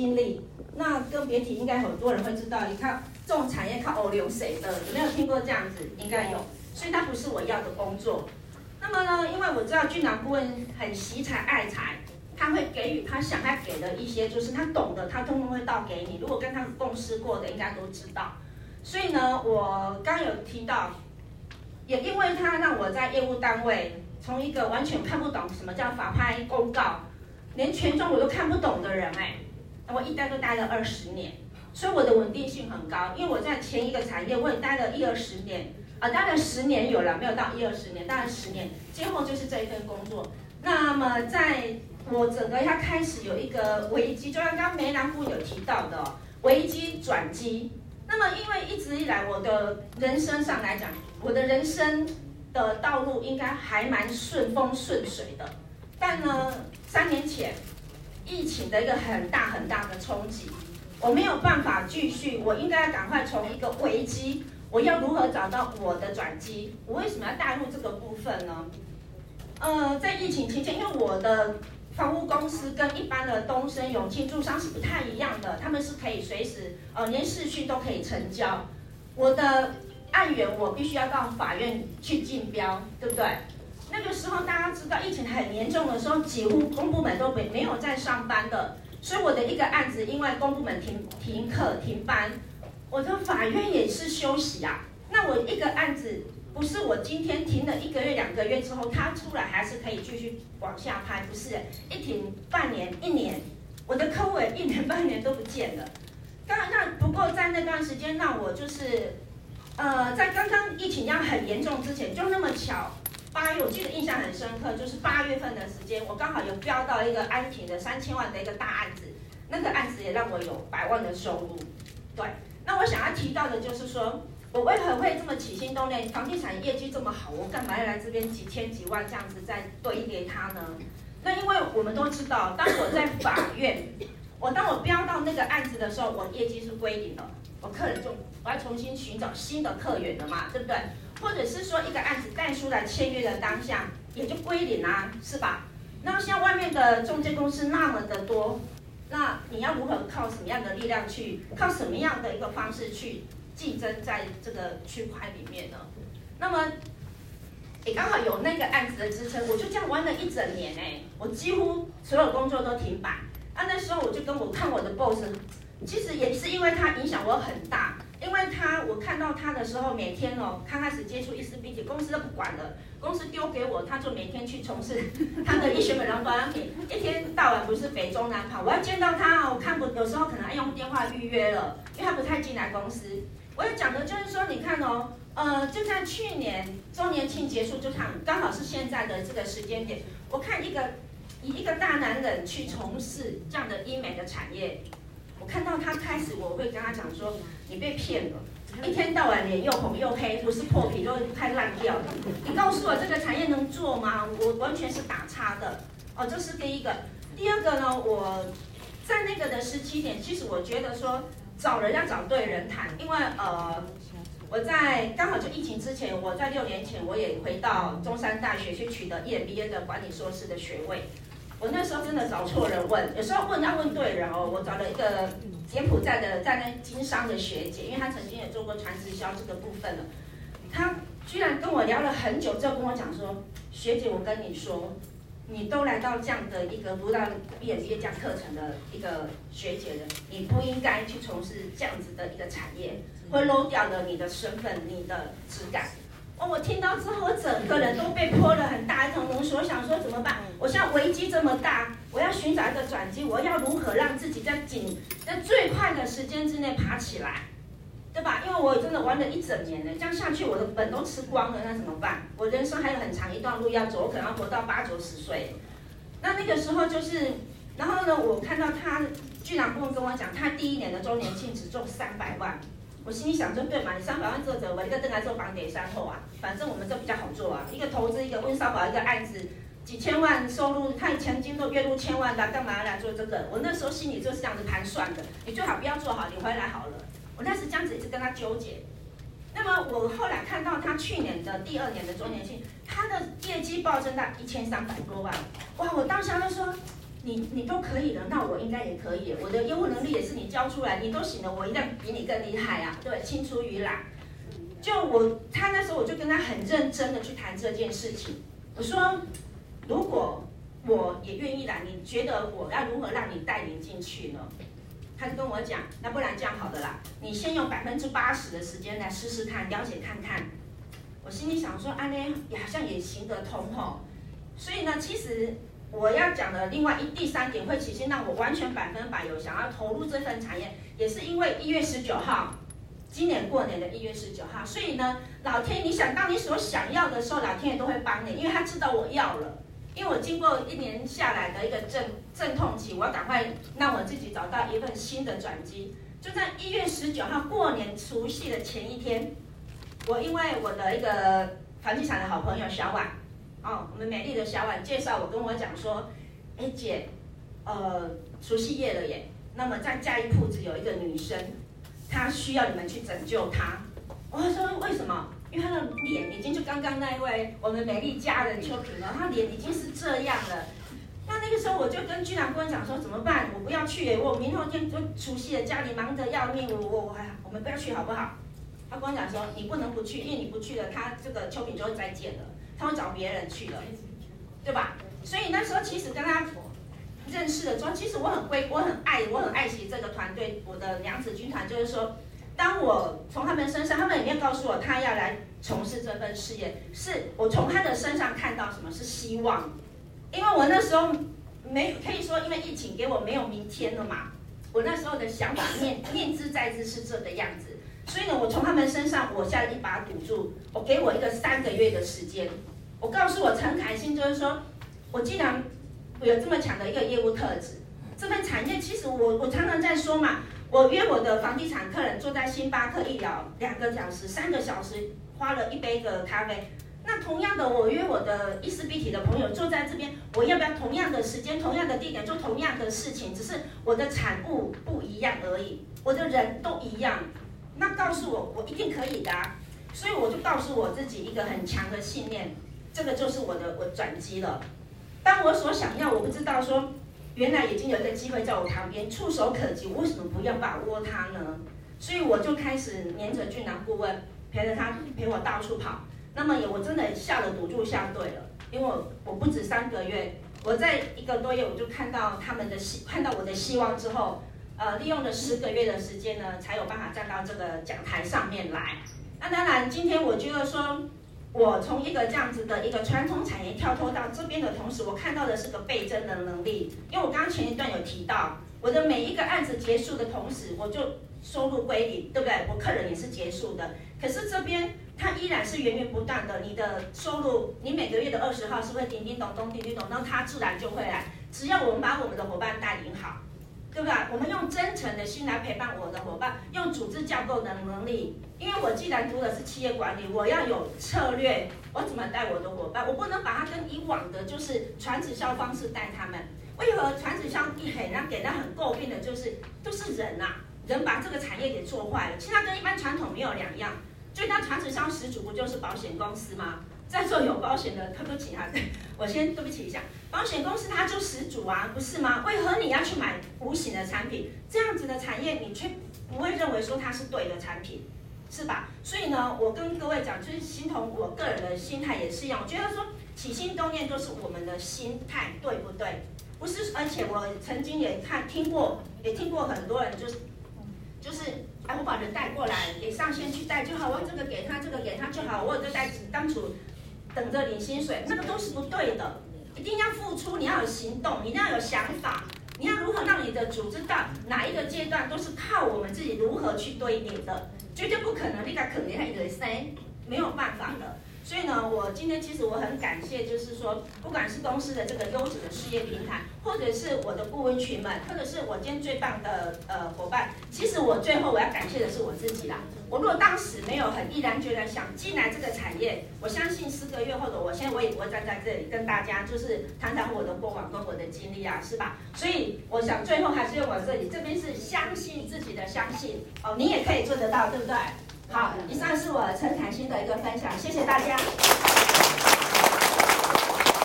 经历，那更别提，应该很多人会知道，你看这种产业靠欧流谁的，有没有听过这样子？应该有，所以它不是我要的工作。那么呢，因为我知道俊朗顾问很惜才爱才，他会给予他想要给的一些，就是他懂的，他通通会倒给你。如果跟他们共事过的，应该都知道。所以呢，我刚有提到，也因为他让我在业务单位，从一个完全看不懂什么叫法拍公告，连权重我都看不懂的人，哎，我一待都待了二十年，所以我的稳定性很高。因为我在前一个产业，我也待了一二十年。啊，待了十年有了，没有到一二十年，待了十年，今后就是这一份工作。那么，在我整个要开始有一个危机，就像刚梅兰部有提到的危机转机。那么，因为一直以来我的人生上来讲，我的人生的道路应该还蛮顺风顺水的。但呢，三年前疫情的一个很大很大的冲击，我没有办法继续，我应该要赶快从一个危机。我要如何找到我的转机？我为什么要带入这个部分呢？呃，在疫情期间，因为我的房屋公司跟一般的东升、永庆住商是不太一样的，他们是可以随时呃连视讯都可以成交。我的案源我必须要到法院去竞标，对不对？那个时候大家知道疫情很严重的时候，几乎公部门都没没有在上班的，所以我的一个案子因为公部门停停课停班。我的法院也是休息啊，那我一个案子不是我今天停了一个月两个月之后，他出来还是可以继续往下拍，不是？一停半年一年，我的客户也一年半年都不见了。当然，那不过在那段时间，那我就是，呃，在刚刚疫情要很严重之前，就那么巧，八月我记得印象很深刻，就是八月份的时间，我刚好有标到一个安平的三千万的一个大案子，那个案子也让我有百万的收入，对。那我想要提到的就是说，我为何会这么起心动念？房地产业绩这么好，我干嘛要来这边几千几万这样子再堆叠它呢？那因为我们都知道，当我在法院，我当我标到那个案子的时候，我业绩是归零了，我客人就我要重新寻找新的客源了嘛，对不对？或者是说一个案子带出来签约的当下，也就归零啊，是吧？那像外面的中介公司那么的多。那你要如何靠什么样的力量去，靠什么样的一个方式去竞争在这个区块里面呢？那么也刚好有那个案子的支撑，我就这样玩了一整年哎，我几乎所有工作都停摆。啊，那时候我就跟我看我的 boss，其实也是因为他影响我很大。到他的时候，每天哦，刚开始接触一丝冰体，公司都不管了，公司丢给我，他就每天去从事 他的医学美容保养品，一天到晚不是北中南跑。我要见到他哦，我看不，有时候可能要用电话预约了，因为他不太进来公司。我要讲的就是说，你看哦，呃，就在去年周年庆结束，就看刚好是现在的这个时间点，我看一个以一个大男人去从事这样的医美的产业。我看到他开始，我会跟他讲说：“你被骗了，一天到晚脸又红又黑，不是破皮都快烂掉了。你告诉我这个产业能做吗？我完全是打叉的。哦，这是第一个。第二个呢，我在那个的时期点，其实我觉得说找人要找对人谈，因为呃，我在刚好就疫情之前，我在六年前我也回到中山大学去取得 EMBA 的管理硕士的学位。”我那时候真的找错人问，有时候问要问对人哦。我找了一个柬埔寨的在那经商的学姐，因为她曾经也做过传直销这个部分了。她居然跟我聊了很久，之后跟我讲说：“学姐，我跟你说，你都来到这样的一个读到毕业毕业讲课程的一个学姐了，你不应该去从事这样子的一个产业，会漏掉了你的身份、你的质感。”哦，我听到之后，我整个人都被泼了很大一桶冷水。我想说怎么办？我现在危机这么大，我要寻找一个转机，我要如何让自己在紧在最快的时间之内爬起来，对吧？因为我真的玩了一整年了，这样下去我的本都吃光了，那怎么办？我人生还有很长一段路要走，我可能要活到八九十岁。那那个时候就是，然后呢，我看到他居然跟我讲，他第一年的周年庆只中三百万。我心里想说，对嘛，你三百万做者，我一个正来做房地产后啊，反正我们这比较好做啊，一个投资，一个温少宝，一个案子，几千万收入，他曾经都月入千万的，干嘛来做这个？我那时候心里就是这样子盘算的，你最好不要做好，你回来好了。我那时这样子一直跟他纠结。那么我后来看到他去年的第二年的周年庆，他的业绩暴增到一千三百多万，哇！我当时就说，你你都可以了，那我应该也可以。我的业务能力也是你教出来，你都行了，我一定比你更厉害啊！对，青出于蓝。就我他那时候我就跟他很认真的去谈这件事情。我说，如果我也愿意来，你觉得我要如何让你带领进去呢？他就跟我讲，那不然这样好的啦，你先用百分之八十的时间来试试看，了解看看。我心里想说，啊，呢好像也行得通吼。所以呢，其实我要讲的另外一第三点会起心让我完全百分百有想要投入这份产业，也是因为一月十九号，今年过年的一月十九号。所以呢，老天，你想到你所想要的时候，老天爷都会帮你，因为他知道我要了。因为我经过一年下来的一个阵阵痛期，我要赶快让我自己找到一份新的转机。就在一月十九号过年除夕的前一天，我因为我的一个房地产的好朋友小婉，哦，我们美丽的小婉介绍我跟我讲说，哎姐，呃，除夕夜了耶，那么在嘉义铺子有一个女生，她需要你们去拯救她。我说为什么？因为她的脸已经就刚刚那一位我们美丽家人秋萍了，她脸已经是这样了。那那个时候我就跟居然跟我讲说怎么办？我不要去耶，我明后天就除夕了，家里忙得要命，我我我还我们不要去好不好？他跟我讲说你不能不去，因为你不去了，她这个秋萍就会再见了，他会找别人去了，对吧？所以那时候其实跟他认识的时候，其实我很归我很爱我很爱惜这个团队，我的娘子军团就是说。当我从他们身上，他们里面告诉我，他要来从事这份事业，是我从他的身上看到什么是希望，因为我那时候没可以说，因为疫情给我没有明天了嘛。我那时候的想法念念之在之是这个样子，所以呢，我从他们身上我下了一把赌注，我给我一个三个月的时间，我告诉我陈凯欣，就是说我既然有这么强的一个业务特质，这份产业其实我我常常在说嘛。我约我的房地产客人坐在星巴克一聊两个小时、三个小时，花了一杯的咖啡。那同样的，我约我的伊丝碧媞的朋友坐在这边，我要不要同样的时间、同样的地点做同样的事情？只是我的产物不一样而已，我的人都一样。那告诉我，我一定可以的。所以我就告诉我自己一个很强的信念，这个就是我的我转机了。当我所想要，我不知道说。原来已经有一个机会在我旁边，触手可及，为什么不要把握它呢？所以我就开始黏着俊男顾问，陪着他陪我到处跑。那么也我真的下了赌注下对了，因为我我不止三个月，我在一个多月我就看到他们的希，看到我的希望之后，呃，利用了十个月的时间呢，才有办法站到这个讲台上面来。那当然，今天我觉得说。我从一个这样子的一个传统产业跳脱到这边的同时，我看到的是个倍增的能力。因为我刚刚前一段有提到，我的每一个案子结束的同时，我就收入归零，对不对？我客人也是结束的，可是这边它依然是源源不断的。你的收入，你每个月的二十号是不是叮叮咚咚、叮叮咚咚，它自然就会来。只要我们把我们的伙伴带领好。对不对？我们用真诚的心来陪伴我的伙伴，用组织架构的能力。因为我既然读的是企业管理，我要有策略，我怎么带我的伙伴？我不能把它跟以往的就是传直销方式带他们。为何传直销一给人给人很诟病的就是都是人呐、人把这个产业给做坏了。其实它跟一般传统没有两样。最大传直销始祖不就是保险公司吗？在座有保险的，对不起啊，我先对不起一下，保险公司它就始祖啊，不是吗？为何你要去买无形的产品？这样子的产业，你却不会认为说它是对的产品，是吧？所以呢，我跟各位讲，就是心同我个人的心态也是一样，我觉得说起心动念就是我们的心态，对不对？不是，而且我曾经也看听过，也听过很多人就是，就是哎，我把人带过来给上线去带就好，我这个给他，这个给他就好，我就带当初。等着领薪水，那个都是不对的。一定要付出，你要有行动，你要有想法，你要如何让你的组织到哪一个阶段，都是靠我们自己如何去堆叠的，绝对不可能你敢肯定一个谁没有办法的。所以呢，我今天其实我很感谢，就是说，不管是公司的这个优质的事业平台，或者是我的顾问群们，或者是我今天最棒的呃伙伴，其实我最后我要感谢的是我自己啦。我如果当时没有很毅然决然想进来这个产业，我相信四个月后的我现在我也不会站在这里跟大家就是谈谈我的过往跟我的经历啊，是吧？所以我想最后还是用我这里，这边是相信自己的相信哦，你也可以做得到，对不对？好，以上是我陈凯欣的一个分享，谢谢大家。